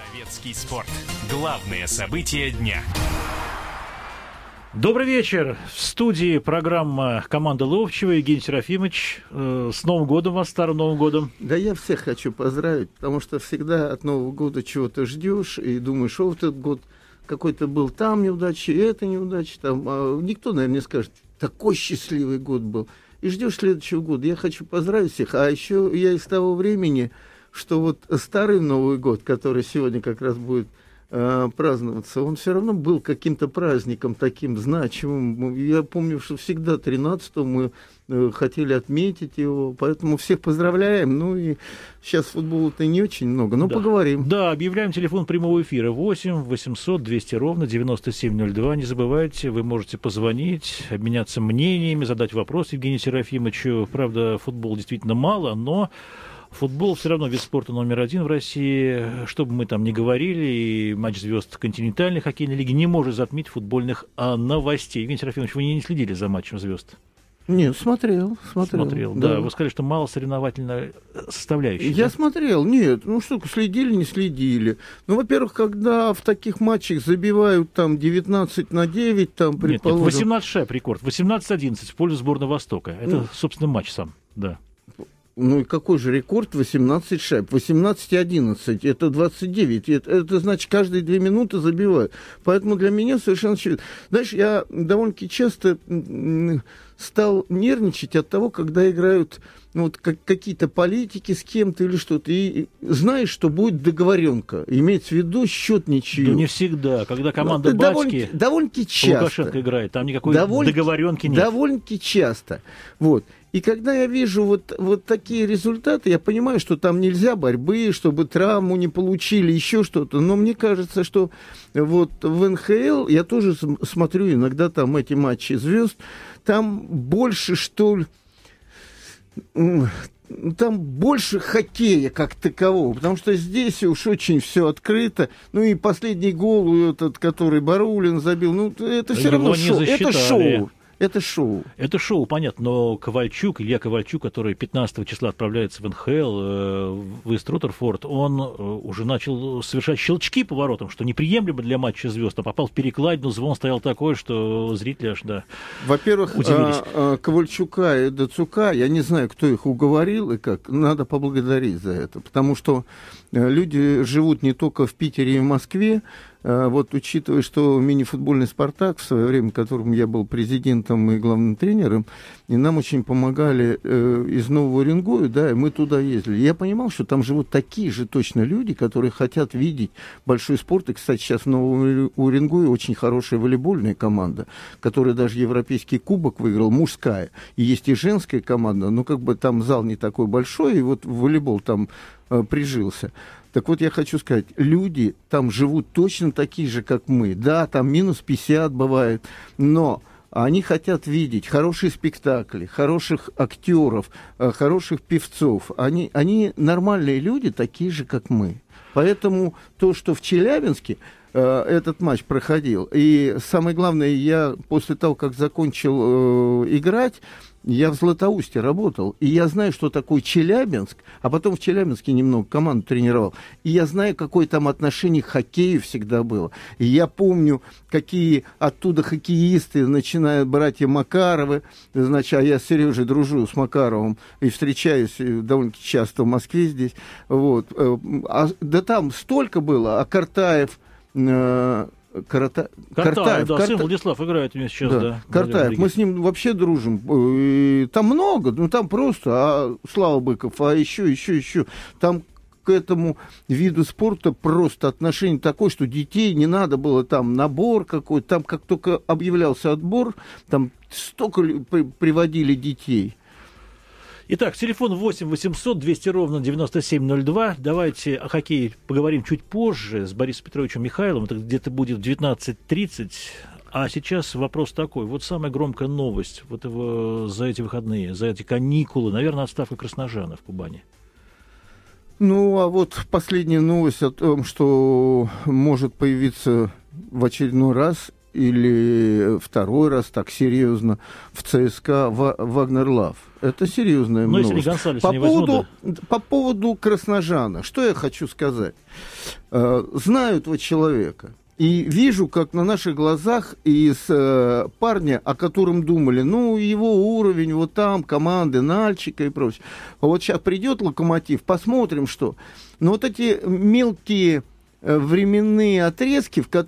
Советский спорт. Главные события дня. Добрый вечер. В студии программа «Команда Ловчева». Евгений Серафимович. Э, с Новым годом вас, Старым Новым годом. Да я всех хочу поздравить, потому что всегда от Нового года чего-то ждешь и думаешь, что этот год какой-то был там неудачи, это неудача. Там. А никто, наверное, не скажет, такой счастливый год был. И ждешь следующего года. Я хочу поздравить всех. А еще я из того времени, что вот старый Новый год, который сегодня как раз будет э, праздноваться, он все равно был каким-то праздником таким значимым. Я помню, что всегда 13 мы э, хотели отметить его, поэтому всех поздравляем. Ну и сейчас футбола-то не очень много, но да. поговорим. Да, объявляем телефон прямого эфира 8 800 200 ровно 9702. Не забывайте, вы можете позвонить, обменяться мнениями, задать вопрос Евгению Серафимовичу. Правда, футбол действительно мало, но Футбол все равно вид спорта номер один в России. Что бы мы там ни говорили, и матч звезд континентальной хоккейной лиги не может затмить футбольных а, новостей. Евгений Серафимович, вы не следили за матчем звезд? Нет, смотрел, смотрел. Смотрел, да. да. Вы сказали, что мало соревновательной составляющей. Я да? смотрел, нет, ну что, следили, не следили. Ну, во-первых, когда в таких матчах забивают там 19 на 9, там, предположим... Нет, нет 18 шайб рекорд, 18-11 в пользу сборной Востока. Это, ну, собственно, матч сам, да. Ну и какой же рекорд 18 шайб? 18 и 11, это 29. Это, это значит, каждые две минуты забивают. Поэтому для меня совершенно очевидно. Знаешь, я довольно-таки часто стал нервничать от того, когда играют ну, вот, как, какие-то политики с кем-то или что-то, и, и знаешь, что будет договоренка. Имеется в виду счет ничью. Да не всегда. Когда команда ну, Батьки довольно, довольно часто. Лукашенко играет, там никакой довольно, договоренки нет. Довольно-таки часто. Вот. И когда я вижу вот, вот такие результаты, я понимаю, что там нельзя борьбы, чтобы травму не получили, еще что-то. Но мне кажется, что вот в НХЛ, я тоже смотрю иногда там эти матчи звезд, там больше, что ли, там больше хоккея как такового, потому что здесь уж очень все открыто. Ну и последний гол этот, который Барулин забил, ну это все равно шоу. Это шоу. Это шоу. Это шоу, понятно, но Ковальчук, Илья Ковальчук, который 15 числа отправляется в НХЛ, э, в Иструтерфорд, он э, уже начал совершать щелчки по воротам, что неприемлемо для матча звезд, а попал в перекладину, звон стоял такой, что зрители аж, да, Во-первых, удивились. А, а, Ковальчука и Дацука, я не знаю, кто их уговорил и как, надо поблагодарить за это, потому что э, люди живут не только в Питере и в Москве, а, вот учитывая, что мини-футбольный «Спартак» в свое время, которым я был президентом и главным тренером, и нам очень помогали э, из Нового Уренгоя, да, и мы туда ездили. Я понимал, что там живут такие же точно люди, которые хотят видеть большой спорт. И, кстати, сейчас в Новом Уренгое очень хорошая волейбольная команда, которая даже Европейский кубок выиграл, мужская. И есть и женская команда, но как бы там зал не такой большой, и вот волейбол там э, прижился. Так вот, я хочу сказать, люди там живут точно такие же, как мы. Да, там минус 50 бывает, но они хотят видеть хорошие спектакли, хороших актеров, э, хороших певцов. Они, они нормальные люди, такие же, как мы. Поэтому то, что в Челябинске э, этот матч проходил, и самое главное, я после того, как закончил э, играть, я в Златоусте работал, и я знаю, что такое Челябинск, а потом в Челябинске немного команду тренировал. И я знаю, какое там отношение к хоккею всегда было. И я помню, какие оттуда хоккеисты, начиная братья Макаровы, значит, а я с Сережей дружу с Макаровым и встречаюсь э, довольно часто в Москве здесь. Вот. Э, а, да там столько было, а Картаев э, Карата... Картаев, Картаев, да, Карта... сын Владислав играет у меня сейчас, да. да Картаев, мы с ним вообще дружим. И там много, ну там просто, а Слава Быков, а еще, еще, еще. Там к этому виду спорта просто отношение такое, что детей не надо было там набор какой-то, там как только объявлялся отбор, там столько приводили детей. Итак, телефон 8 800 200 ровно 9702. Давайте о хоккее поговорим чуть позже с Борисом Петровичем Михайловым. Это где-то будет в 19.30. А сейчас вопрос такой. Вот самая громкая новость вот его, за эти выходные, за эти каникулы. Наверное, отставка Красножана в Кубани. Ну, а вот последняя новость о том, что может появиться в очередной раз или второй раз так серьезно в ЦСКА Вагнер Лав. Это серьезная Но новость. Если по, не поводу, возьму, да. по поводу Красножана, что я хочу сказать. Э, знаю этого человека. И вижу, как на наших глазах из э, парня, о котором думали, ну, его уровень вот там, команды, Нальчика и прочее. Вот сейчас придет локомотив, посмотрим, что. Но вот эти мелкие временные отрезки, в, ко-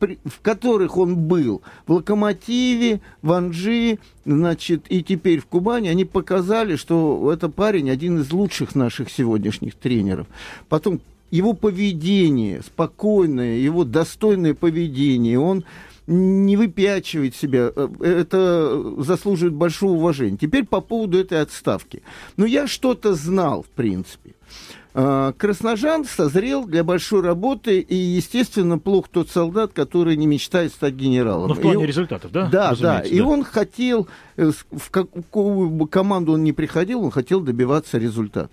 в которых он был, в «Локомотиве», в «Анжи», значит, и теперь в Кубани, они показали, что это парень один из лучших наших сегодняшних тренеров. Потом его поведение, спокойное, его достойное поведение, он не выпячивает себя, э, это заслуживает большого уважения. Теперь по поводу этой отставки. Ну, я что-то знал, в принципе. А, Красножан созрел для большой работы, и, естественно, плох тот солдат, который не мечтает стать генералом. Но в плане и, результатов, да? Да, да. И он хотел, э, в какую бы команду он ни приходил, он хотел добиваться результата.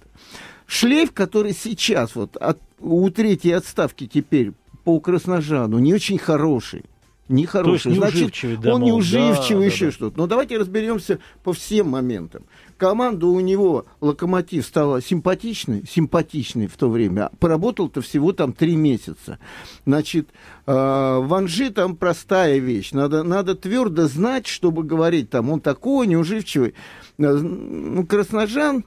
Шлейф, который сейчас вот от, у третьей отставки теперь по Красножану, не очень хороший. Не хороший. Значит, да, он неуживчивый, да, еще да, что-то. Но давайте разберемся по всем моментам. Команда у него, Локомотив, стала симпатичной, симпатичной в то время. Поработал-то всего там три месяца. Значит, э, Ванжи там простая вещь. Надо, надо твердо знать, чтобы говорить там, он такой неуживчивый. Э, ну, Красножан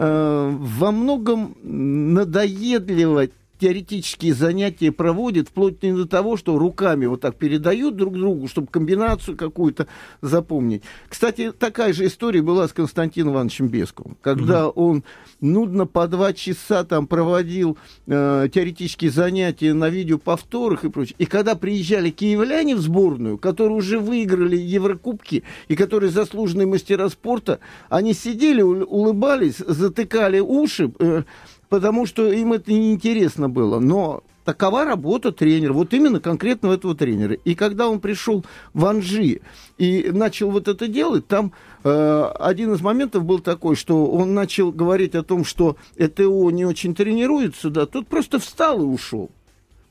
Э, во многом надоедливо теоретические занятия проводят, вплоть до того, что руками вот так передают друг другу, чтобы комбинацию какую-то запомнить. Кстати, такая же история была с Константином Ивановичем Бесковым, когда угу. он нудно по два часа там проводил э, теоретические занятия на видеоповторах и прочее. И когда приезжали киевляне в сборную, которые уже выиграли Еврокубки и которые заслуженные мастера спорта, они сидели, улыбались, затыкали уши, э, потому что им это неинтересно было. Но такова работа тренера, вот именно конкретно этого тренера. И когда он пришел в Анжи и начал вот это делать, там э, один из моментов был такой, что он начал говорить о том, что ЭТО не очень тренируется, да, тут просто встал и ушел.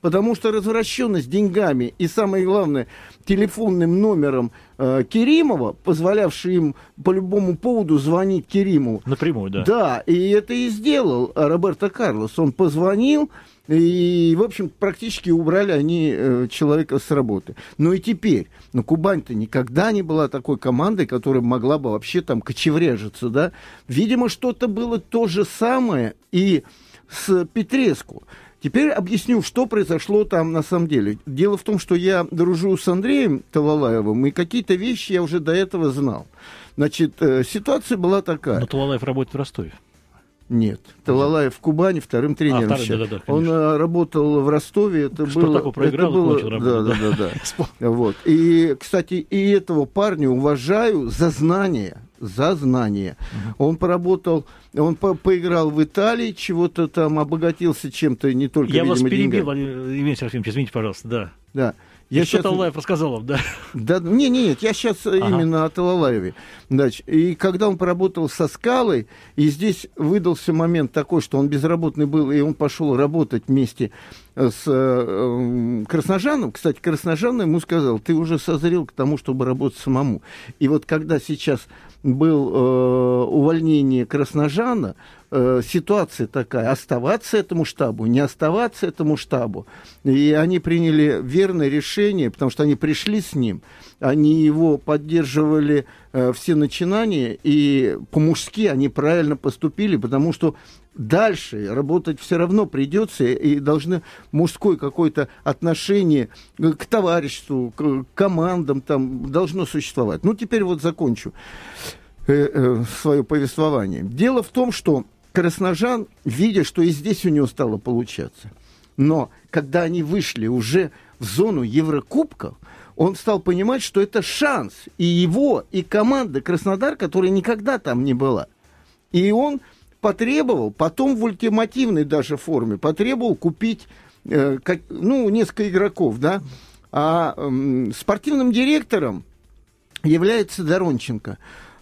Потому что развращенность деньгами и, самое главное, телефонным номером э, Керимова, позволявший им по любому поводу звонить Керимову. Напрямую, да. Да, и это и сделал Роберто Карлос. Он позвонил, и, в общем, практически убрали они э, человека с работы. Ну и теперь, ну Кубань-то никогда не была такой командой, которая могла бы вообще там кочевряжиться, да. Видимо, что-то было то же самое и с Петреску. Теперь объясню, что произошло там на самом деле. Дело в том, что я дружу с Андреем Талалаевым, и какие-то вещи я уже до этого знал. Значит, э, ситуация была такая. Но Талалаев работает в Ростове. Нет. Талалаев в Кубани вторым тренером. А, вторым, да, да, да, Он а, работал в Ростове. Это было, проиграл, это было, работу, да, да, да, да. вот. И, кстати, и этого парня уважаю за знания, за знания. Угу. Он поработал, он по поиграл в Италии, чего-то там обогатился чем-то не только. Я видимо, вас перебил, Евгений Серафимович, извините, пожалуйста, да. Да. Я сейчас... что Талалаев рассказал вам, да? Да, не, не, нет, я сейчас ага. именно о Талалаеве. Значит, и когда он поработал со скалой, и здесь выдался момент такой, что он безработный был, и он пошел работать вместе с э, Красножаном. Кстати, Красножан ему сказал, ты уже созрел к тому, чтобы работать самому. И вот когда сейчас был э, увольнение Красножана, э, ситуация такая, оставаться этому штабу, не оставаться этому штабу. И они приняли верное решение, потому что они пришли с ним, они его поддерживали э, все начинания, и по-мужски они правильно поступили, потому что дальше работать все равно придется, и должны мужское какое-то отношение к товариществу, к командам там должно существовать. Ну, теперь вот закончу э, э, свое повествование. Дело в том, что Красножан, видя, что и здесь у него стало получаться, но когда они вышли уже в зону Еврокубков, он стал понимать, что это шанс и его, и команды Краснодар, которая никогда там не была. И он потребовал, потом в ультимативной даже форме, потребовал купить э, как, ну, несколько игроков, да, а э, спортивным директором является Доронченко.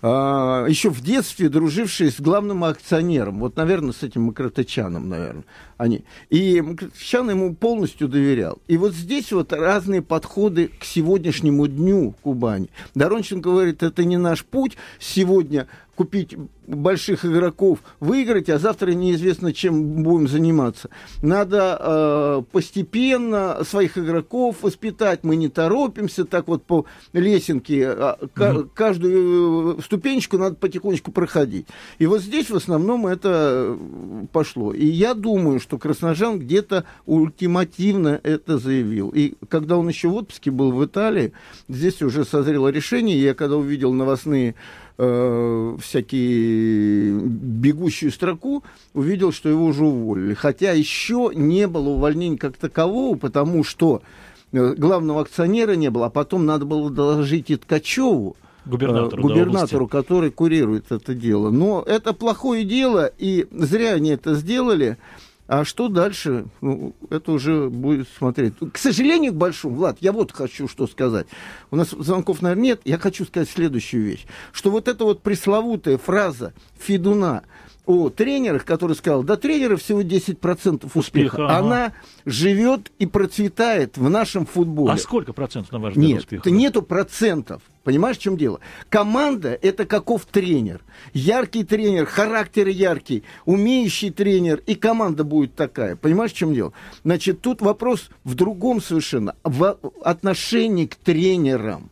А, еще в детстве дружившие с главным акционером, вот, наверное, с этим Макротычаном, наверное, они. И Макротычан ему полностью доверял. И вот здесь вот разные подходы к сегодняшнему дню Кубани. Доронченко говорит, это не наш путь сегодня купить больших игроков, выиграть, а завтра неизвестно, чем будем заниматься. Надо э, постепенно своих игроков воспитать. Мы не торопимся так вот по лесенке. А, mm Каждую ступенечку надо потихонечку проходить. И вот здесь в основном это пошло. И я думаю, что Красножан где-то ультимативно это заявил. И когда он еще в отпуске был в Италии, здесь уже созрело решение. Я когда увидел новостные э, всякие бегущую строку, увидел, что его уже уволили. Хотя еще не было увольнения как такового, потому что э, главного акционера не было, а потом надо было доложить и Ткачеву, губернатору, губернатору который курирует это дело. Но это плохое дело, и зря они это сделали. А что дальше? Ну, это уже будет смотреть. К сожалению, к большому, Влад, я вот хочу что сказать. У нас звонков, наверное, нет. Я хочу сказать следующую вещь. Что вот эта вот пресловутая фраза Федуна о тренерах, который сказал, да тренеров всего 10% успеха, успеха ага. она живет и процветает в нашем футболе. А сколько процентов, на ваш взгляд, Нет, успеха? нету процентов. Понимаешь, в чем дело? Команда – это каков тренер. Яркий тренер, характер яркий, умеющий тренер, и команда будет такая. Понимаешь, в чем дело? Значит, тут вопрос в другом совершенно, в отношении к тренерам.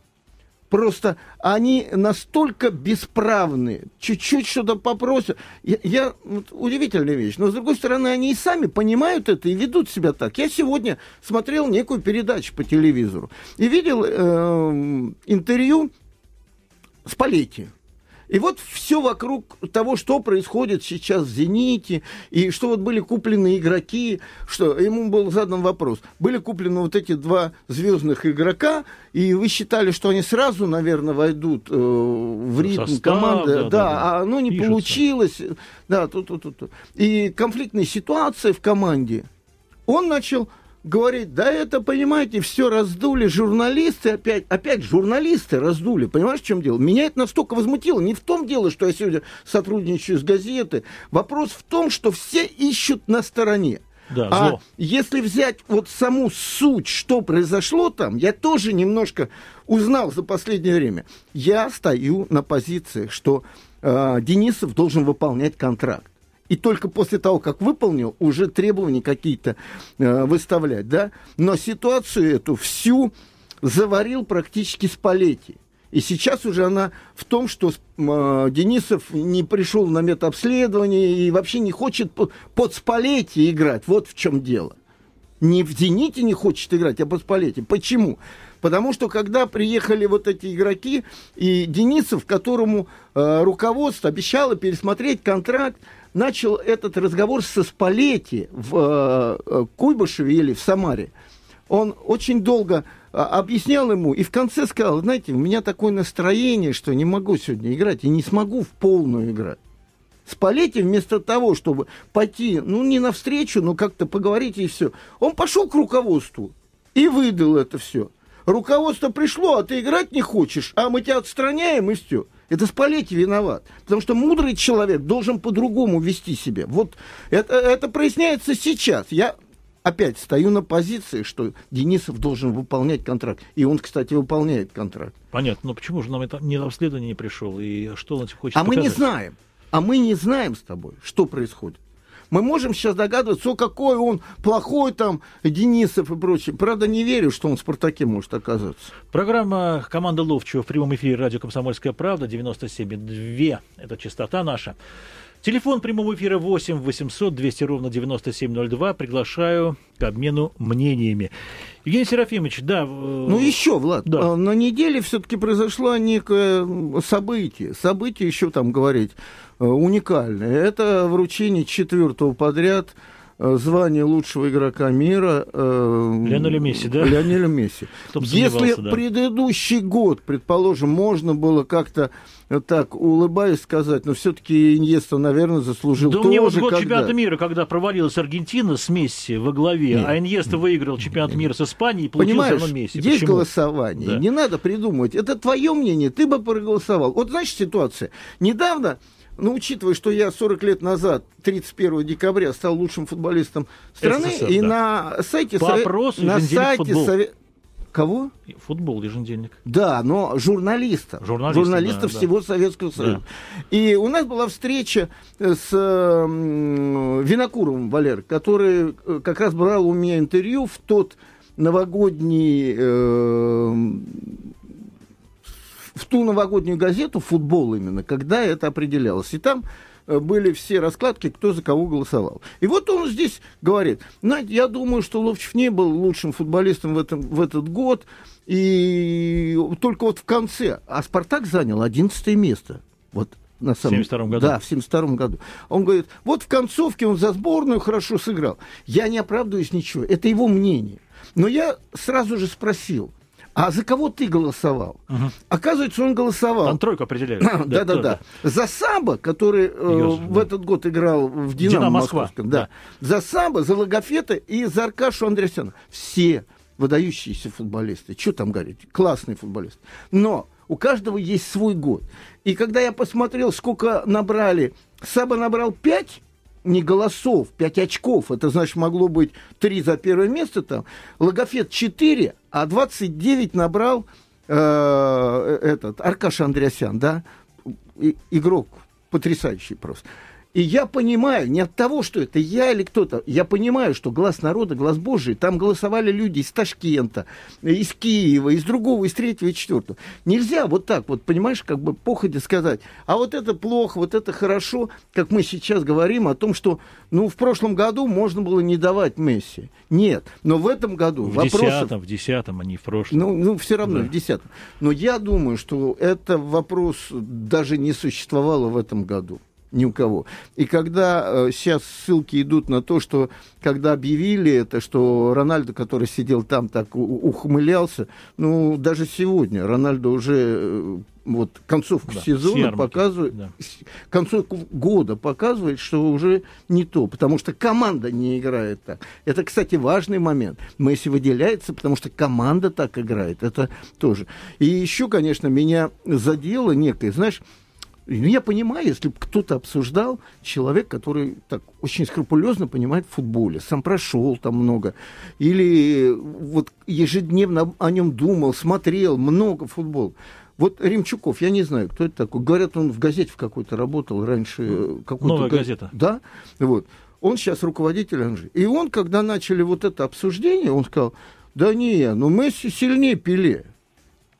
Просто они настолько бесправны, чуть-чуть что-то попросят. Я, я вот, удивительная вещь. Но, с другой стороны, они и сами понимают это и ведут себя так. Я сегодня смотрел некую передачу по телевизору и видел э, интервью с Палетти. И вот все вокруг того, что происходит сейчас в «Зените», и что вот были куплены игроки, что ему был задан вопрос. Были куплены вот эти два звездных игрока, и вы считали, что они сразу, наверное, войдут э, в ритм Состав, команды. Да, да, да, а оно не Пишется. получилось. Да, тут, тут, тут. И конфликтная ситуация в команде. Он начал говорит, да это, понимаете, все раздули журналисты, опять, опять журналисты раздули, понимаешь, в чем дело? Меня это настолько возмутило, не в том дело, что я сегодня сотрудничаю с газетой, вопрос в том, что все ищут на стороне. Да, а зло. если взять вот саму суть, что произошло там, я тоже немножко узнал за последнее время. Я стою на позиции, что э, Денисов должен выполнять контракт и только после того, как выполнил, уже требования какие-то э, выставлять, да. Но ситуацию эту всю заварил практически Спалетти. И сейчас уже она в том, что э, Денисов не пришел на медобследование и вообще не хочет под Спалетти играть. Вот в чем дело. Не в «Зените» не хочет играть, а под Спалетти. Почему? Потому что когда приехали вот эти игроки, и Денисов, которому э, руководство обещало пересмотреть контракт, начал этот разговор со Спалетти в э, э, Куйбышеве или в Самаре. Он очень долго э, объяснял ему и в конце сказал, знаете, у меня такое настроение, что не могу сегодня играть и не смогу в полную играть. Спалетти вместо того, чтобы пойти, ну, не навстречу, но как-то поговорить и все, он пошел к руководству и выдал это все. Руководство пришло, а ты играть не хочешь, а мы тебя отстраняем и все. Это Спалетти виноват. Потому что мудрый человек должен по-другому вести себя. Вот это, это проясняется сейчас. Я опять стою на позиции, что Денисов должен выполнять контракт. И он, кстати, выполняет контракт. Понятно. Но почему же нам это не расследование не пришел? И что он хочет А показать? мы не знаем. А мы не знаем с тобой, что происходит. Мы можем сейчас догадываться, о, какой он плохой там, Денисов и прочее. Правда, не верю, что он в «Спартаке» может оказаться. Программа «Команда Ловчего» в прямом эфире радио «Комсомольская правда» 97,2. Это частота наша. Телефон прямого эфира 8 800 200 ровно 9702. Приглашаю к обмену мнениями. Евгений Серафимович, да. Э, ну еще, Влад, да. А, на неделе все-таки произошло некое событие. Событие еще там говорить э, уникальное. Это вручение четвертого подряд э, звание лучшего игрока мира э, Месси, да? Леонеля Месси. Если да. предыдущий год, предположим, можно было как-то так улыбаясь сказать, но все-таки Иньеста, наверное, заслужил да тоже. Да мне вот год когда... чемпионата мира, когда провалилась Аргентина с Месси во главе, Нет. а Иньеста выиграл чемпионат мира с Испанией и получил Понимаешь, Месси. есть Почему? голосование, да. не надо придумывать. Это твое мнение, ты бы проголосовал. Вот знаешь ситуация. Недавно ну, учитывая, что я 40 лет назад, 31 декабря, стал лучшим футболистом страны, СССР, и да. на сайте... По опросу на сайте. Кого? Футбол, еженедельник. Да, но журналиста. Журналиста, журналистов да, всего да. Советского Союза. Да. И у нас была встреча с Винокуровым, Валер, который э, как раз брал у меня интервью в тот новогодний... Э, в ту новогоднюю газету, футбол именно, когда это определялось. И там были все раскладки, кто за кого голосовал. И вот он здесь говорит, знаете, я думаю, что Ловчев не был лучшим футболистом в, этом, в этот год, и только вот в конце, а Спартак занял 11 место. Вот на самом... В 72 году? Да, в 72 году. Он говорит, вот в концовке он за сборную хорошо сыграл. Я не оправдываюсь ничего, это его мнение. Но я сразу же спросил, а за кого ты голосовал? Угу. Оказывается, он голосовал. Там тройку определяют. Да, да, да. За Самбо, который э, в этот год играл в Динамо, Москва. Да. За Самбо, за Логофета и за Аркашу Андреасяна. Все выдающиеся футболисты. Что там говорить? Классный футболист. Но у каждого есть свой год. И когда я посмотрел, сколько набрали, Саба набрал 5 не голосов, 5 очков. Это значит, могло быть 3 за первое место там. Логофет 4, а 29 набрал э, этот Аркаш Андреасян, да, и, игрок потрясающий просто. И я понимаю, не от того, что это я или кто-то, я понимаю, что глаз народа, глаз Божий, там голосовали люди из Ташкента, из Киева, из другого, из третьего и четвертого. Нельзя вот так вот, понимаешь, как бы походе сказать, а вот это плохо, вот это хорошо, как мы сейчас говорим о том, что, ну, в прошлом году можно было не давать Месси. Нет, но в этом году в вопросов... десятом, в десятом, а не в прошлом. Ну, ну все равно да. в десятом. Но я думаю, что это вопрос даже не существовало в этом году ни у кого. И когда э, сейчас ссылки идут на то, что когда объявили это, что Рональдо, который сидел там, так ухмылялся, ну, даже сегодня Рональдо уже э, вот концовку да, сезона показывает, да. концовку года показывает, что уже не то, потому что команда не играет так. Это, кстати, важный момент. Месси выделяется, потому что команда так играет. Это тоже. И еще, конечно, меня задело некое, знаешь, ну, я понимаю, если бы кто-то обсуждал, человек, который так очень скрупулезно понимает в футболе, сам прошел там много, или вот ежедневно о нем думал, смотрел много футбол. Вот Римчуков, я не знаю, кто это такой. Говорят, он в газете в какой-то работал раньше. Э, Новая газ... газета. Да, вот. Он сейчас руководитель Анжи. И он, когда начали вот это обсуждение, он сказал, да не, ну Месси сильнее Пеле.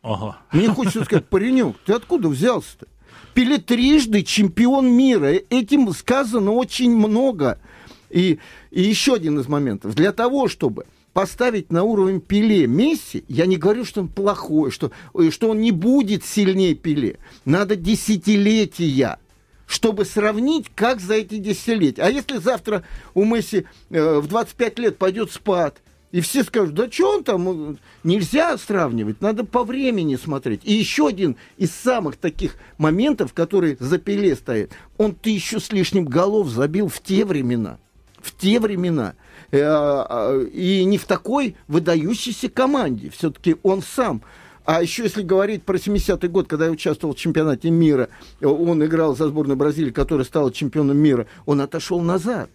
Ага. Мне хочется сказать, паренек, ты откуда взялся-то? Пеле трижды чемпион мира. Этим сказано очень много. И, и еще один из моментов. Для того, чтобы поставить на уровень Пеле Месси, я не говорю, что он плохой, что, что он не будет сильнее Пеле. Надо десятилетия чтобы сравнить, как за эти десятилетия. А если завтра у Месси э, в 25 лет пойдет спад, и все скажут, да что он там, нельзя сравнивать, надо по времени смотреть. И еще один из самых таких моментов, который за Пеле стоит, он тысячу с лишним голов забил в те времена. В те времена. Э, а, и не в такой выдающейся команде. Все-таки он сам а еще если говорить про 70-й год, когда я участвовал в чемпионате мира, он играл за сборную Бразилии, которая стала чемпионом мира, он отошел назад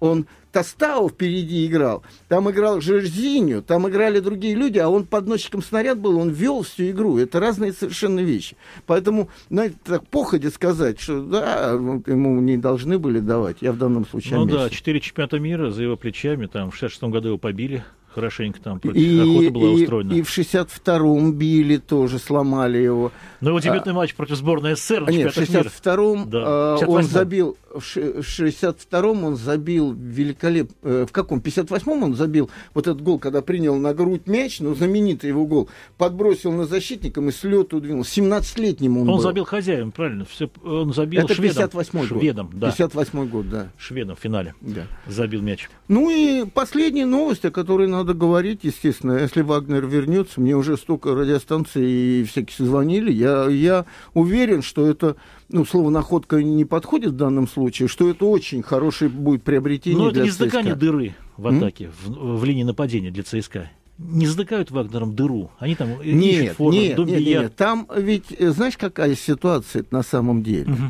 он Тостау впереди играл, там играл Жерзиню, там играли другие люди, а он подносчиком снаряд был, он вел всю игру. Это разные совершенно вещи. Поэтому, знаете, так походе сказать, что да, ему не должны были давать, я в данном случае Ну да, четыре чемпионата мира за его плечами, там в 66 году его побили хорошенько там против и, охоты была и, устроена. И в 62-м били тоже, сломали его. Ну, его дебютный а, матч против сборной СССР на Нет, в 62-м да. а, он забил, в 62-м он забил великолепно, э, в каком? 58-м он забил вот этот гол, когда принял на грудь мяч, ну, знаменитый его гол, подбросил на защитником и с лету двинул. 17-летним он, он был. забил хозяин, правильно? Все, он забил Это шведом. 58-й год. Шведом, да. 58-й год, да. Шведом в финале да. забил мяч. Ну и последняя новость, о которой надо говорить, естественно, если Вагнер вернется, мне уже столько радиостанций и всяких звонили, я, я уверен, что это, ну, слово находка не подходит в данном случае, что это очень хорошее будет приобретение Но это не издыкание дыры в атаке, в, в линии нападения для ЦСКА не затыкают Вагнером дыру. Они там нет, форум, нет, нет, нет, там ведь э, знаешь какая ситуация на самом деле. Угу.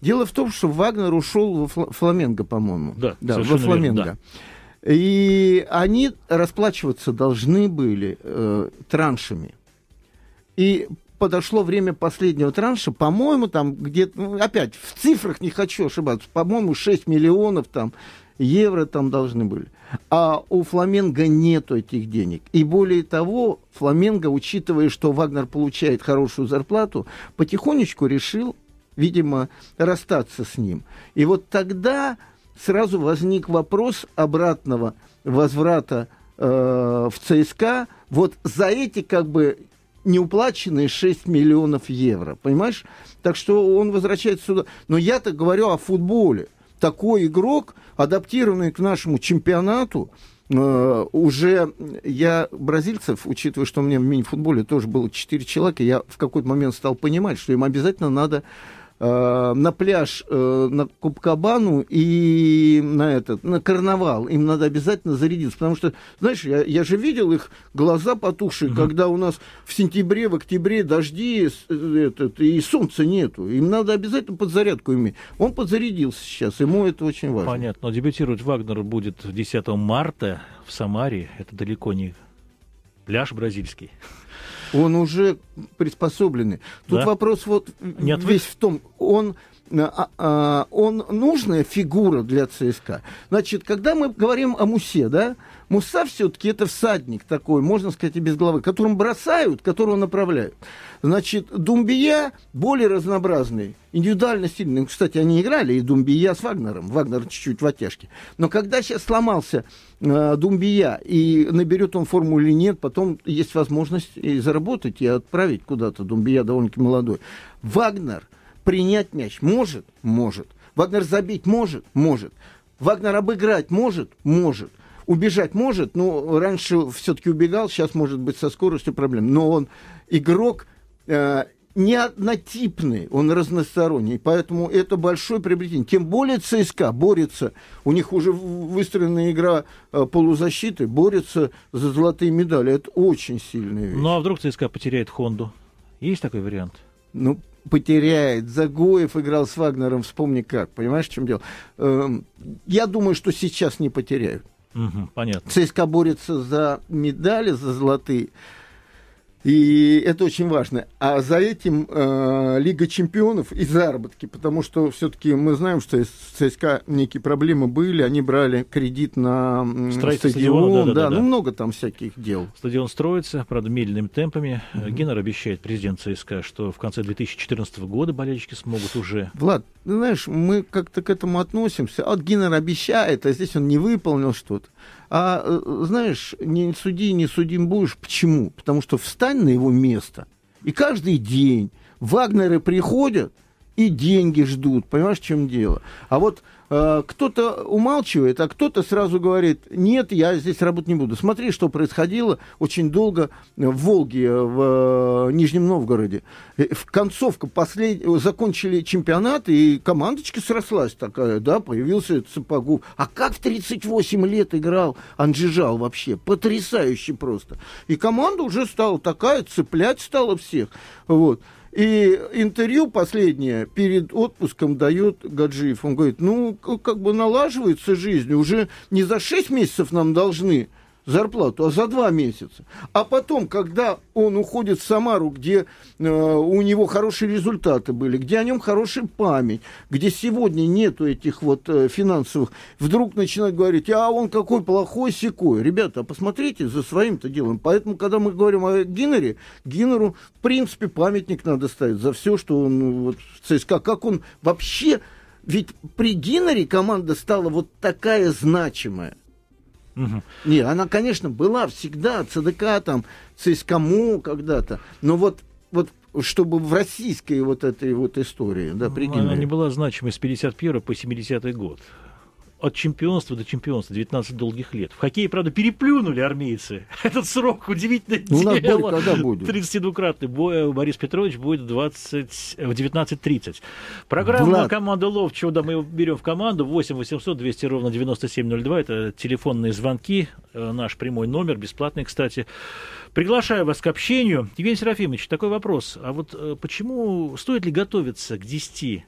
Дело в том, что Вагнер ушел во Фламенго, по-моему. Да, да во Фламенго. Верно, да. И они расплачиваться должны были э, траншами. И подошло время последнего транша, по-моему, там где-то, ну, опять, в цифрах не хочу ошибаться, по-моему, 6 миллионов там евро там должны были. А у Фламенго нет этих денег. И более того, Фламенго, учитывая, что Вагнер получает хорошую зарплату, потихонечку решил, видимо, расстаться с ним. И вот тогда сразу возник вопрос обратного возврата э, в ЦСКА вот за эти как бы неуплаченные 6 миллионов евро, понимаешь? Так что он возвращается сюда. Но я-то говорю о футболе такой игрок, адаптированный к нашему чемпионату, э, уже я бразильцев, учитывая, что у меня в мини-футболе тоже было 4 человека, я в какой-то момент стал понимать, что им обязательно надо Э, на пляж э, на Купкабану и на этот, на карнавал. Им надо обязательно зарядиться, потому что, знаешь, я, я же видел их глаза потухшие, угу. когда у нас в сентябре, в октябре дожди этот, и солнца нету. Им надо обязательно подзарядку иметь. Он подзарядился сейчас, ему это очень важно. Понятно. Но дебютировать Вагнер будет 10 марта в Самаре. Это далеко не пляж бразильский. Он уже приспособленный. Тут да? вопрос вот Нет, весь в том, он он нужная фигура для ЦСКА. Значит, когда мы говорим о Мусе, да, Муса все-таки это всадник такой, можно сказать, и без головы, которым бросают, которого направляют. Значит, Думбия более разнообразный, индивидуально сильный. Кстати, они играли и Думбия с Вагнером. Вагнер чуть-чуть в оттяжке. Но когда сейчас сломался э, Думбия, и наберет он форму или нет, потом есть возможность и заработать, и отправить куда-то. Думбия довольно-таки молодой. Вагнер принять мяч может? Может. Вагнер забить может? Может. Вагнер обыграть может? Может. Убежать может, но раньше все-таки убегал, сейчас может быть со скоростью проблем. Но он игрок э, не однотипный, он разносторонний, поэтому это большое приобретение. Тем более ЦСКА борется, у них уже выстроена игра э, полузащиты, борется за золотые медали. Это очень сильная вещь. Ну а вдруг ЦСКА потеряет Хонду? Есть такой вариант? Ну, потеряет. Загоев играл с Вагнером, вспомни как. Понимаешь, в чем дело? Эм, я думаю, что сейчас не потеряют. Угу, понятно. ЦСКА борется за медали, за золотые. И это очень важно. А за этим э, Лига чемпионов и заработки, потому что все-таки мы знаем, что из ЦСКА некие проблемы были, они брали кредит на стадион, стадиона, да, да, да, ну да. много там всяких дел. Стадион строится, правда, медленными темпами. Угу. Геннер обещает, президент ЦСКА, что в конце 2014 года болельщики смогут уже... Влад, знаешь, мы как-то к этому относимся. А вот Геннер обещает, а здесь он не выполнил что-то. А э, знаешь, не суди, не судим будешь. Почему? Потому что встань на его место. И каждый день Вагнеры приходят и деньги ждут. Понимаешь, в чем дело? А вот Э, кто-то умалчивает, а кто-то сразу говорит, нет, я здесь работать не буду. Смотри, что происходило очень долго в Волге, в э, Нижнем Новгороде. Э, в концовка послед... закончили чемпионат, и командочка срослась такая, да, появился Сапогов. А как в 38 лет играл Анжижал вообще? Потрясающе просто. И команда уже стала такая, цеплять стала всех. Вот. И интервью последнее перед отпуском дает Гаджиев. Он говорит, ну, как бы налаживается жизнь, уже не за 6 месяцев нам должны зарплату, а за два месяца. А потом, когда он уходит в Самару, где э, у него хорошие результаты были, где о нем хорошая память, где сегодня нету этих вот э, финансовых, вдруг начинают говорить, а он какой плохой секой. Ребята, а посмотрите за своим-то делом. Поэтому, когда мы говорим о Гиннере, Гиннеру, в принципе, памятник надо ставить за все, что он вот, в ЦСКА, как он вообще... Ведь при Гиннере команда стала вот такая значимая. Угу. Не, она, конечно, была всегда, ЦДК, там, ЦСКАМО когда-то, но вот, вот чтобы в российской вот этой вот истории, да, прикинули. Она не была значимой с 51 по 70 год от чемпионства до чемпионства 19 долгих лет. В хоккее, правда, переплюнули армейцы. Этот срок удивительно ну, дело. когда будет? 32-кратный. Бой Борис Петрович будет 20, в 19.30. Программа Влад. «Команда Ловчего», да, мы его берем в команду. 8 800 200 ровно 9702. Это телефонные звонки. Э, наш прямой номер, бесплатный, кстати. Приглашаю вас к общению. Евгений Серафимович, такой вопрос. А вот э, почему стоит ли готовиться к 10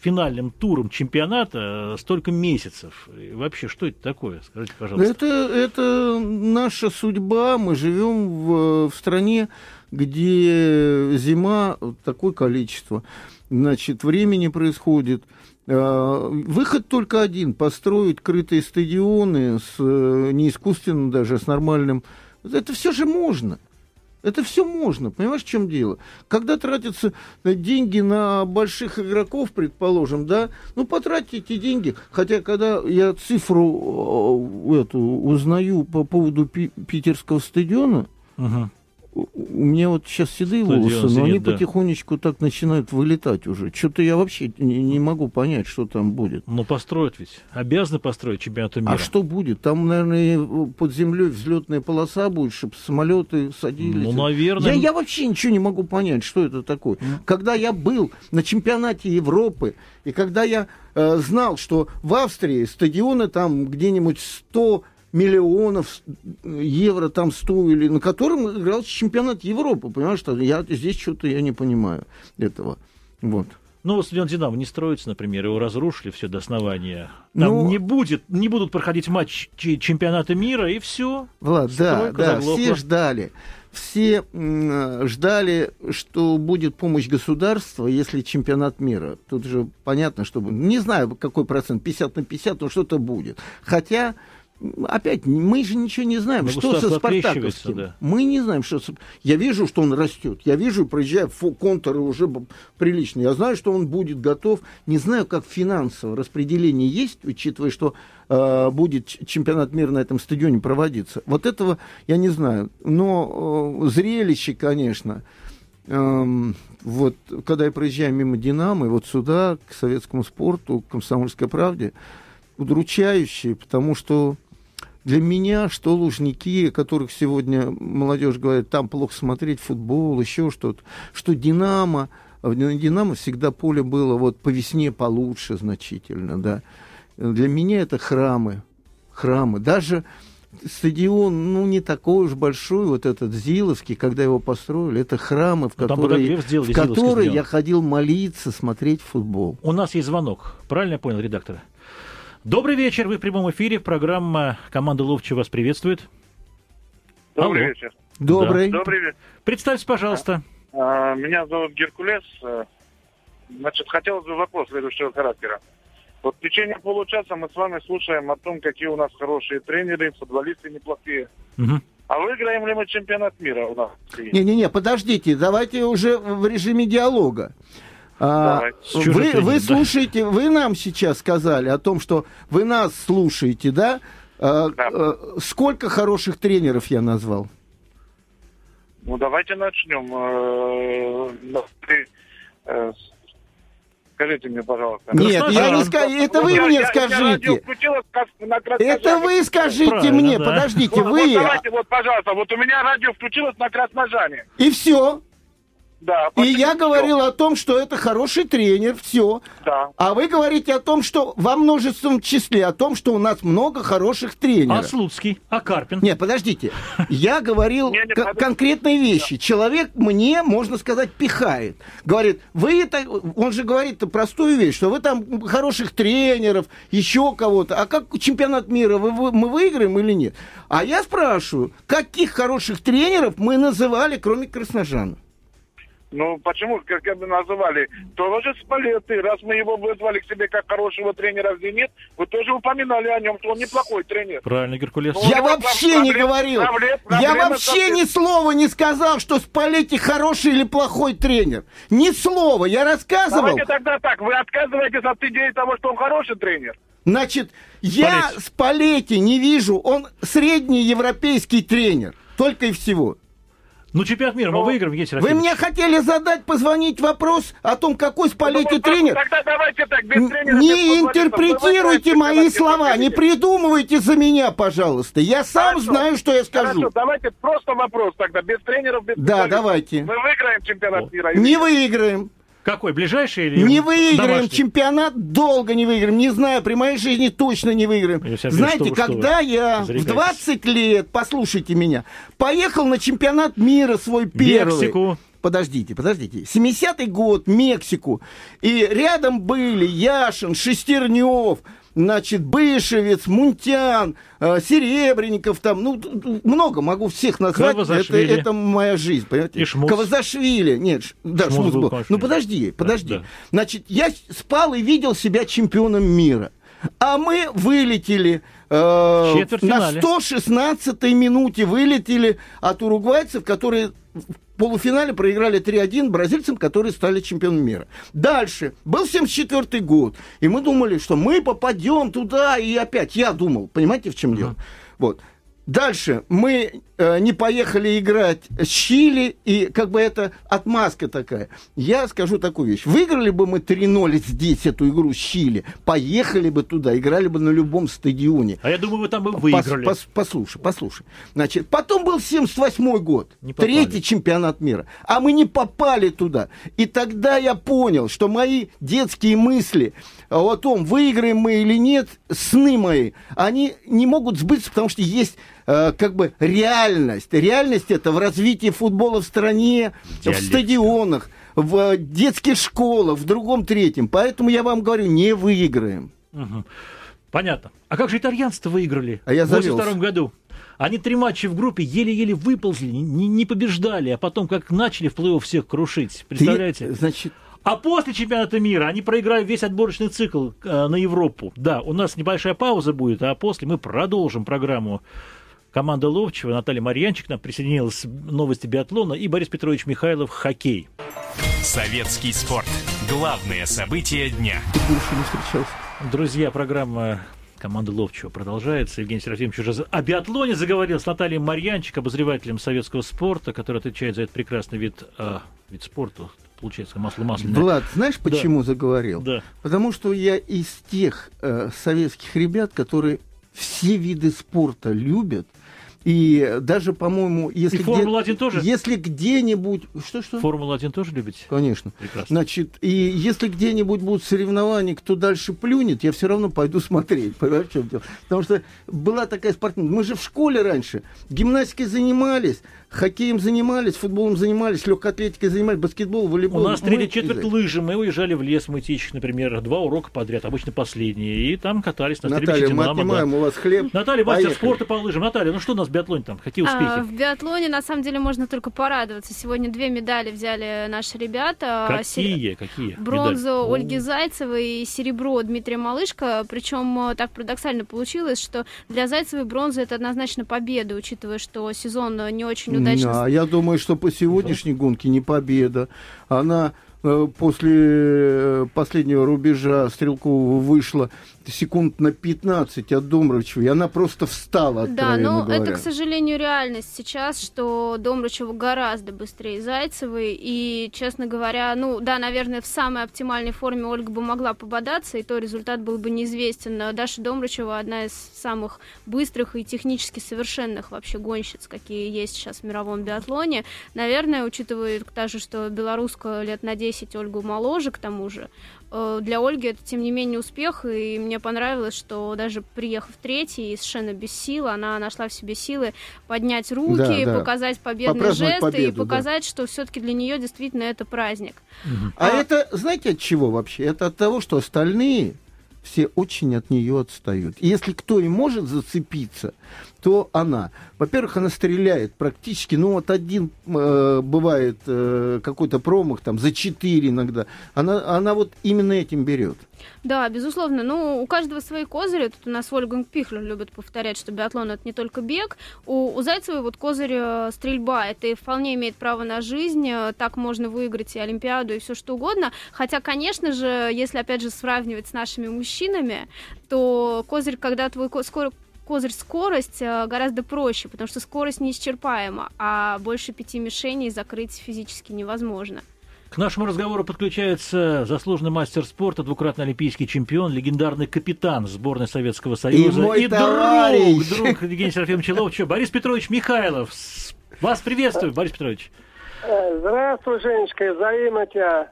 финальным туром чемпионата э, столько месяцев. И вообще, что это такое? Скажите, пожалуйста. Это, это наша судьба. Мы живем в, в стране, где зима такое количество. Значит, времени происходит. Э, выход только один – построить крытые стадионы с э, не искусственным даже, а с нормальным. Это все же можно. Это все можно, понимаешь, в чем дело? Когда тратятся деньги на больших игроков, предположим, да, ну потратьте эти деньги. Хотя, когда я цифру э, эту узнаю по поводу питерского стадиона, угу у меня вот сейчас седые волосы, но они да. потихонечку так начинают вылетать уже. Что-то я вообще не, не могу понять, что там будет. Но построят ведь. Обязаны построить чемпионат мира. А что будет? Там, наверное, под землей взлетная полоса будет, чтобы самолеты садились. Ну, наверное. Я, я вообще ничего не могу понять, что это такое. Mm. Когда я был на чемпионате Европы, и когда я э, знал, что в Австрии стадионы там где-нибудь 100 миллионов евро там стоили, на котором играл чемпионат Европы, понимаешь, что я здесь что-то я не понимаю этого. Вот. Ну, стадион «Динамо» не строится, например, его разрушили все до основания. Там ну, не, будет, не будут проходить матчи чемпионата мира, и все. Влад, да, да, все ждали. Все ждали, что будет помощь государства, если чемпионат мира. Тут же понятно, что... Не знаю, какой процент, 50 на 50, но что-то будет. Хотя опять, мы же ничего не знаем, Но что со Спартаковским. Да. Мы не знаем, что... Я вижу, что он растет. Я вижу, проезжая контуры уже приличные. Я знаю, что он будет готов. Не знаю, как финансово распределение есть, учитывая, что э, будет чемпионат мира на этом стадионе проводиться. Вот этого я не знаю. Но э, зрелище, конечно. Эм, вот, когда я проезжаю мимо «Динамо», и вот сюда, к советскому спорту, к «Комсомольской правде», удручающие, потому что для меня, что Лужники, о которых сегодня молодежь говорит, там плохо смотреть футбол, еще что-то, что Динамо, на Динамо всегда поле было вот по весне получше значительно, да. Для меня это храмы, храмы. Даже стадион, ну, не такой уж большой, вот этот Зиловский, когда его построили, это храмы, в которые, сделали, в которые я ходил молиться, смотреть футбол. У нас есть звонок, правильно я понял, редактора? Добрый вечер, вы в прямом эфире. Программа «Команда Ловчи» вас приветствует. Добрый Алло. вечер. Добрый. Да. Добрый вечер. Представьте, пожалуйста. А, меня зовут Геркулес. Значит, хотелось бы вопрос следующего характера. Вот в течение получаса мы с вами слушаем о том, какие у нас хорошие тренеры, футболисты неплохие. Угу. А выиграем ли мы чемпионат мира у нас? Не-не-не, подождите, давайте уже в режиме диалога. А, вы, вы слушаете, вы нам сейчас сказали о том, что вы нас слушаете, да? А, да. А, сколько хороших тренеров я назвал? Ну, давайте начнем. Э, э, скажите мне, пожалуйста. Нет, я не скажу. Это вы мне я, скажите. это вы скажите Правильно, мне. Да. Подождите, вот, вы. Вот давайте, вот, пожалуйста. Вот у меня радио включилось на Красножане. И все. Да, и я говорил о том, что это хороший тренер, все. Да. А вы говорите о том, что во множественном числе, о том, что у нас много хороших тренеров. А Слуцкий? А Карпин? Нет, подождите. Я говорил Не, не, конкретные вещи. Человек мне, можно сказать, пихает. Говорит, вы это... Он же говорит простую вещь, что вы там хороших тренеров, еще кого-то. А как чемпионат мира вы- вы- мы выиграем или нет? А я спрашиваю, каких хороших тренеров мы называли, кроме Красножана? Ну, почему, как бы называли? Тоже Спалетти. Раз мы его вызвали к себе как хорошего тренера в «Зенит», вы тоже упоминали о нем, что он неплохой тренер. Правильно, Геркулес. Ну, Я вообще проблем- не говорил. проблем- Я проблема вообще ни слова не сказал, что Спалетти хороший или плохой тренер. Ни слова. Я рассказывал. Давайте тогда так, вы отказываетесь от идеи того, что он хороший тренер? Значит, я. Спалетти не вижу. Он средний европейский тренер. Только и всего. Ну, чемпионат мира мы Ну, выиграем, Евгений Вы мне хотели задать, позвонить вопрос о том, какой Спалетти Ну, вот тренер? Тогда давайте так, без тренера, Не интерпретируйте мои слова, не придумывайте за меня, пожалуйста. Я сам Хорошо. знаю, что я скажу. Хорошо, давайте просто вопрос тогда, без тренеров, без Да, давайте. Мы выиграем чемпионат мира? Не выиграем. Какой, ближайший или Не выиграем домашний? чемпионат, долго не выиграем. Не знаю, при моей жизни точно не выиграем. Я Знаете, что что когда вы я в зарекаетесь. 20 лет, послушайте меня, поехал на чемпионат мира свой первый. Мексику. Подождите, подождите. 70-й год, Мексику. И рядом были Яшин, Шестернев, значит, Бышевец, Мунтян, э, Серебренников, там, ну, много могу всех назвать. Это, это моя жизнь, понимаете? И Шмуц. Кавазашвили, нет, ш- да, Шмуц Шмуц был, был. Ну, подожди, подожди. да. Значит, я спал и видел себя чемпионом мира. А мы вылетели э, на Четвертьфинале. 116-й минуте вылетели от уругвайцев, которые в полуфинале проиграли 3-1 бразильцам, которые стали чемпионами мира. Дальше. Был 74 год. И мы думали, что мы попадем туда. И опять я думал. Понимаете, в чем дело? Вот. Дальше мы не поехали играть с Чили, и как бы это отмазка такая. Я скажу такую вещь. Выиграли бы мы 3-0 здесь эту игру с Чили, поехали бы туда, играли бы на любом стадионе. А я думаю, вы там бы Пос- выиграли. пос- послушай, послушай. Значит, потом был 78 год, третий чемпионат мира, а мы не попали туда. И тогда я понял, что мои детские мысли о том, выиграем мы или нет, сны мои, они не могут сбыться, потому что есть э, как бы реальность. Реальность это в развитии футбола в стране, в Диалектика. стадионах, в детских школах, в другом третьем. Поэтому я вам говорю, не выиграем. Мгм. Понятно. А как же итальянцы выиграли А я в 82 завелся. году? Они три матча в группе еле-еле выползли, не, не побеждали, а потом как начали в плей-офф всех крушить. Ты, Представляете? значит, А после чемпионата мира они проиграли весь отборочный цикл э, на Европу. Да, у нас небольшая пауза будет, а после мы продолжим программу. Команда Ловчева, Наталья Марьянчик нам присоединилась новости биатлона и Борис Петрович Михайлов хоккей. Советский спорт. Главные события дня. больше не встречался. Друзья, программа команды Ловчева продолжается. Евгений Серафимович уже о биатлоне заговорил с Натальей Марьянчик, обозревателем советского спорта, который отвечает за этот прекрасный вид, э, вид спорта. Получается, масло масляное. Влад, знаешь, почему заговорил? Да. Потому что я из тех э, советских ребят, которые все виды спорта любят. И даже, по-моему, если, И Формула-1 тоже? если где-нибудь... Что-что? Формулу-1 тоже любите? Конечно. Прекрасно. Значит, и если где-нибудь будут соревнования, кто дальше плюнет, я все равно пойду смотреть. Понимаешь, в чем дело? Потому что была такая спортивная... Мы же в школе раньше гимнастикой занимались, хоккеем занимались, футболом занимались, легкой атлетикой занимались, баскетбол, У волейбол. нас Мы третья четверть лыжи. Мы уезжали в лес мытищ, например, два урока подряд, обычно последние. И там катались на Наталья, мы отнимаем у вас хлеб. Наталья, мастер Поехали. спорта по лыжам. Наталья, ну что у нас в биатлоне там? Какие успехи? А, в биатлоне, на самом деле, можно только порадоваться. Сегодня две медали взяли наши ребята. Какие? Сер- Какие? Бронзу медали? Ольги Зайцевой и серебро Дмитрия Малышко. Причем э, так парадоксально получилось, что для Зайцевой бронза это однозначно победа, учитывая, что сезон не очень удачно Да, я думаю, что по сегодняшней гонке не победа. Она э, после э, последнего рубежа Стрелкова вышла секунд на 15 от Домрачева, и она просто встала, Да, но говоря. это, к сожалению, реальность сейчас, что Домрачева гораздо быстрее Зайцевой, и, честно говоря, ну, да, наверное, в самой оптимальной форме Ольга бы могла пободаться, и то результат был бы неизвестен. Но Даша Домрачева одна из самых быстрых и технически совершенных вообще гонщиц, какие есть сейчас в мировом биатлоне. Наверное, учитывая даже, что белоруска лет на 10 Ольгу моложе, к тому же, Э, для Ольги это, тем не менее, успех, и мне понравилось, что даже приехав третий и совершенно без сил, она нашла в себе силы поднять руки, Да, да. показать победные жесты и победу, да. показать, что все-таки для нее действительно это праздник. А, это, знаете, от чего вообще? Это от того, что остальные все очень от нее отстают. И если кто и может зацепиться, то она. Во-первых, она стреляет практически, ну вот один э, бывает э, какой-то промах, там, за четыре иногда. Она, она вот именно этим берет. Да, безусловно. Ну, у каждого свои козыри. Тут у нас Вольганг Пихлер любит повторять, что биатлон это не только бег. У, у Зайцевой вот козырь э, стрельба. Это вполне имеет право на жизнь. Э, Так можно выиграть и Олимпиаду, и все что угодно. Хотя, конечно же, если опять же сравнивать с нашими мужчинами, то козырь, когда твой ко- скоро козырь скорость э, гораздо проще, потому что скорость неисчерпаема, а больше пяти мишеней закрыть физически невозможно. К нашему разговору подключается заслуженный мастер спорта, двукратный олимпийский чемпион, легендарный капитан сборной Советского Союза мой друг, товарищ. друг Евгения Серафимовича Ловчева, Борис Петрович Михайлов. Вас приветствую, Борис Петрович. Э, Здравствуй, Женечка, взаимно тебя.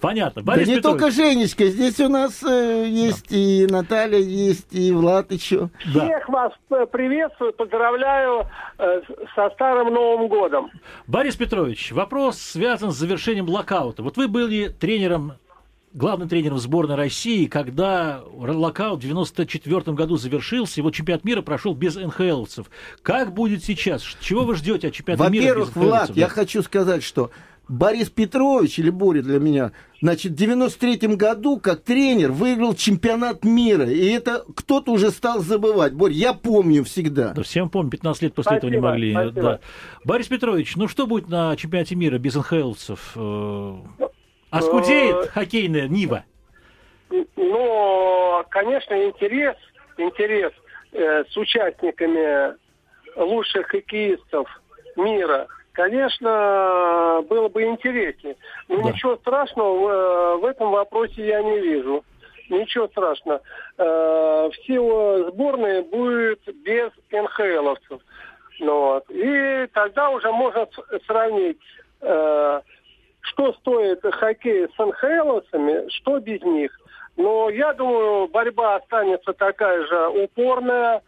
Понятно. Да Борис не Петрович. только Женечка, здесь у нас э, есть и Наталья, есть и Влад еще. Да. Всех вас э, приветствую, поздравляю э, со Старым Новым Годом. Борис Петрович, вопрос связан с завершением локаута. Вот вы были тренером, главным тренером сборной России, когда локаут в 94 году завершился, вот чемпионат мира прошел без НХЛовцев. Как будет сейчас? Чего вы ждете от чемпионата мира без Во-первых, Влад, НХЛовцев? я Да. хочу сказать, что Борис Петрович, или Боря для меня, значит, в 93 году как тренер выиграл чемпионат мира. И это кто-то уже стал забывать. Борь, я помню всегда. Да, всем помню, 15 лет после этого не Спасибо, могли. спасибо. Да. Борис Петрович, ну что будет на чемпионате мира без НХЛовцев? Э, Оскудеет Э, хоккейная Нива? Ну, конечно, интерес, интерес э, с участниками лучших хоккеистов мира, конечно, было бы интереснее. Но Да. ничего страшного э, в этом вопросе я не вижу. Ничего страшного. Э, все сборные будет без НХЛовцев. Ну, вот. И тогда уже можно сравнить, э, что стоит хоккей с НХЛовцами, что без них. Но я думаю, борьба останется такая же упорная.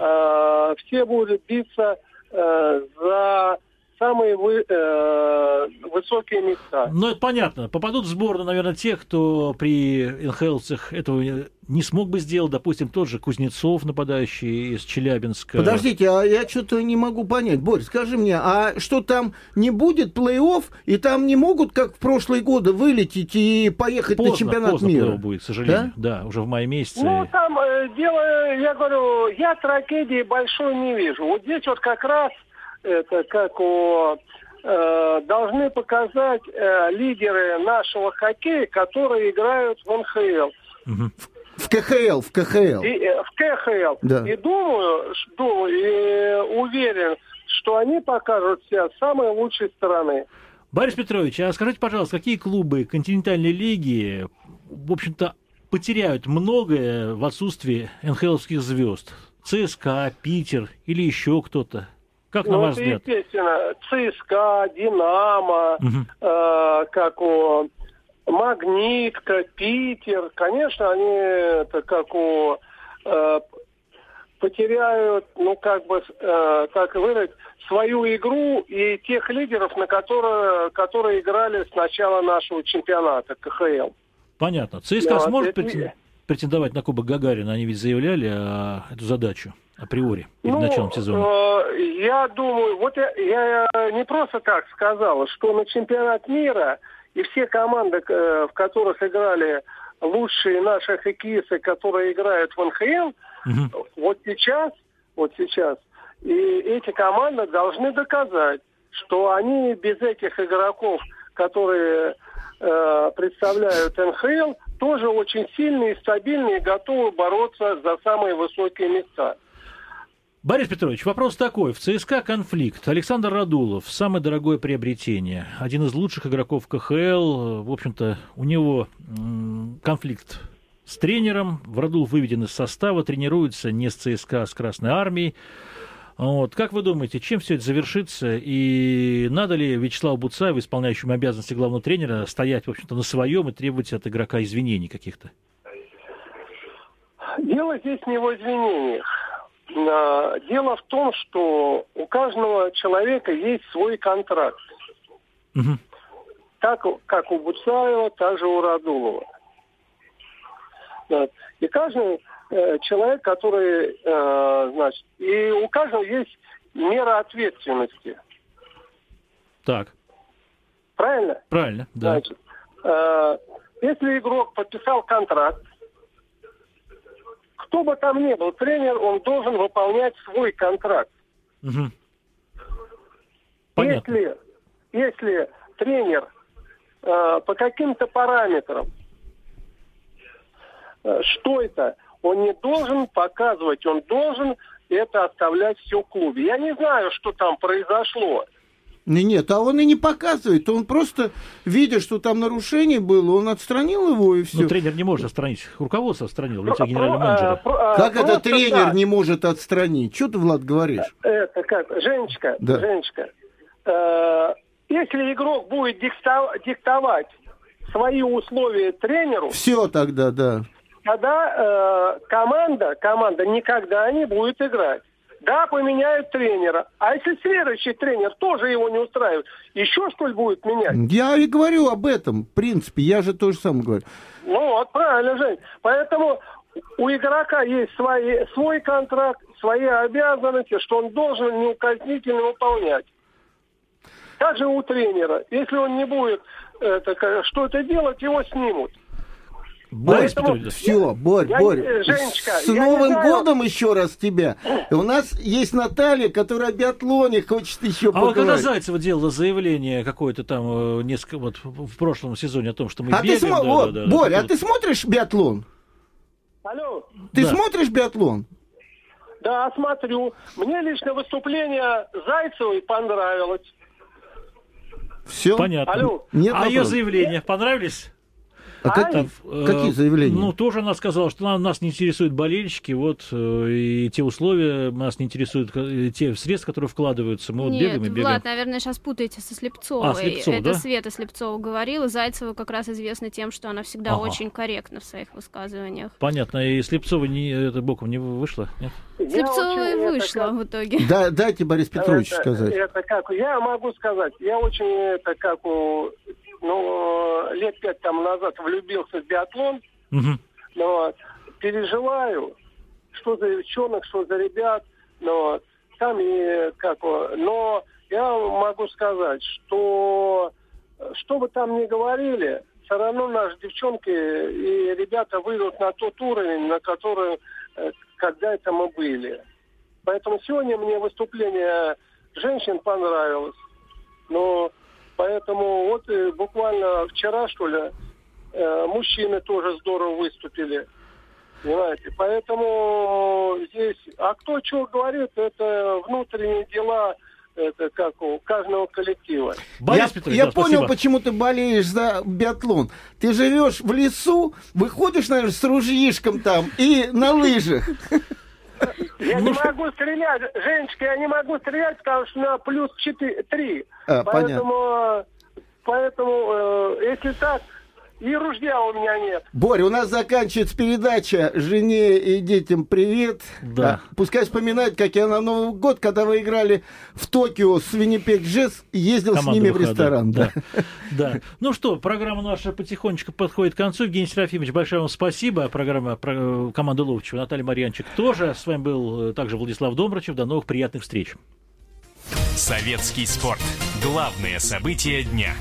Э, все будут биться за самые вы- э, высокие места. Ну, это понятно. Попадут в сборную, наверное, те, кто при НХЛцах этого не смог бы сделать. Допустим, тот же Кузнецов, нападающий из Челябинска. Подождите, а я что-то не могу понять. Борь, скажи мне, а что там не будет плей-офф, и там не могут, как в прошлые годы, вылететь и поехать Поздно, на чемпионат поздно мира? будет, к сожалению. Да? уже в мае месяце. Ну, там э, дело, я говорю, я трагедии большой не вижу. Вот здесь вот как раз это как у э, должны показать э, лидеры нашего хоккея, которые играют в НХЛ. В КХЛ, в КХЛ. И, э, в КХЛ. Да. И думаю, думаю, и уверен, что они покажут себя с самой лучшей стороны. Борис Петрович, а скажите, пожалуйста, какие клубы континентальной лиги, в общем-то, потеряют многое в отсутствии НХЛовских звезд? ЦСКА, Питер или еще кто-то? Как, на Ну, ваш это взгляд? естественно, ЦСКА, Динамо, Мгм. э, как у Магнитка, Питер, конечно, они это как у э, потеряют, ну как бы, э, как выразить, свою игру и тех лидеров, на которые, которые играли с начала нашего чемпионата КХЛ. Понятно. ЦСКА Да, сможет это- претен- претендовать на Кубок Гагарина? Они ведь заявляли а, эту задачу априори перед началом сезона. э, я думаю, вот я, я не просто так сказал, что на чемпионат мира и все команды, э, в которых играли лучшие наши хоккеисты, которые играют в НХЛ, Мгм. вот сейчас, вот сейчас, и эти команды должны доказать, что они без этих игроков, которые э, представляют НХЛ, тоже очень сильные, стабильные, готовы бороться за самые высокие места. Борис Петрович, вопрос такой. В ЦСКА конфликт. Александр Радулов, самое дорогое приобретение. Один из лучших игроков КХЛ. В общем-то, у него конфликт с тренером. Радулов выведен из состава, тренируется не с ЦСКА, а с Красной Армией. Вот. Как вы думаете, чем все это завершится? И надо ли Вячеславу Буцаеву, исполняющему обязанности главного тренера, стоять, в общем-то, на своем и требовать от игрока извинений каких-то? Дело здесь не в извинениях. А, дело в том, что у каждого человека есть свой контракт. Угу. Так как у Буцаева, так же у Радулова. И каждый э, человек, который, э, значит, и у каждого есть мера ответственности. Так. Правильно? Правильно, да. Значит, э, если игрок подписал контракт, кто бы там ни был, тренер, он должен выполнять свой контракт. Угу. Понятно. Если, если тренер э, по каким-то параметрам, э, что это, он не должен показывать, он должен это оставлять все в клубе. Я не знаю, что там произошло. Не, нет, а он и не показывает. Он просто, видя, что там нарушение было, он отстранил его и все. Но тренер не может отстранить. Руководство отстранило, лицо генерального менеджера. А, а, как это тренер да. не может отстранить? Что ты, Влад, говоришь? Это как? Женечка, да. Женечка, э, если игрок будет диктовать свои условия тренеру... Все тогда, да. Тогда э, команда, команда никогда не будет играть. Да, поменяют тренера. А если следующий тренер тоже его не устраивает, еще что ли будет менять? Я и говорю об этом, в принципе, я же тоже сам говорю. Ну вот, правильно, Жень. Поэтому у игрока есть свои, свой контракт, свои обязанности, что он должен неукоснительно выполнять. Также у тренера. Если он не будет это, что-то делать, его снимут. Борис Поэтому... Все, Борь, я, Борь, Женечка, с Новым годом еще раз тебя. У нас есть Наталья, которая о биатлоне хочет еще а поговорить. А вот когда Зайцева делала заявление какое-то там э, несколько, вот в прошлом сезоне о том, что мы а бегаем. Ты смо... да, вот, да, да, Борь, а вот... ты смотришь биатлон? Алло. Ты да. смотришь биатлон? Да, смотрю. Мне лично выступление Зайцевой понравилось. Все? Понятно. Алло. Нет а ее заявления понравились? А, как, там, какие заявления? Ну, тоже она сказала, что нас не интересуют болельщики, вот, э, и те условия, нас не интересуют э, те средства, которые вкладываются. Мы вот Нет, бегаем и бегаем. Влад, наверное, сейчас путаете со Слепцовой. А, Слепцов, Это да? Света Слепцова говорила. Зайцева как раз известна тем, что она всегда ага. очень корректна в своих высказываниях. Понятно. И Слепцова не, это боком не вышла, нет? Слепцова и вышла как... в итоге. Да, дайте Борис Петрович это, сказать. Это как, я могу сказать, я очень это как у ну, лет пять там назад влюбился в биатлон. Угу. Но переживаю, что за девчонок, что за ребят. Но там и как Но я могу сказать, что что бы там ни говорили, все равно наши девчонки и ребята выйдут на тот уровень, на который э, когда-то мы были. Поэтому сегодня мне выступление женщин понравилось. Но Поэтому вот э, буквально вчера, что ли, э, мужчины тоже здорово выступили. Понимаете? Поэтому здесь... А кто что говорит, это внутренние дела это как у каждого коллектива. Борис я Петрович, я да, понял, спасибо. почему ты болеешь за биатлон. Ты живешь в лесу, выходишь, наверное, с ружьишком там и на лыжах. Я не могу стрелять, Женечка, я не могу стрелять, потому что на плюс 4, 3. А, поэтому, понятно. поэтому, э, если так, и ружья у меня нет. Боря, у нас заканчивается передача «Жене и детям привет». Да. А, пускай вспоминают, как я на Новый год, когда вы играли в Токио с Виннипек Джесс, ездил Команда с ними выхода. в ресторан. Да. Да. да. Ну что, программа наша потихонечку подходит к концу. Евгений Серафимович, большое вам спасибо. Программа про, команды Ловчева, Наталья Марьянчик тоже. С вами был э, также Владислав Домрачев. До новых приятных встреч. Советский спорт. Главные события дня.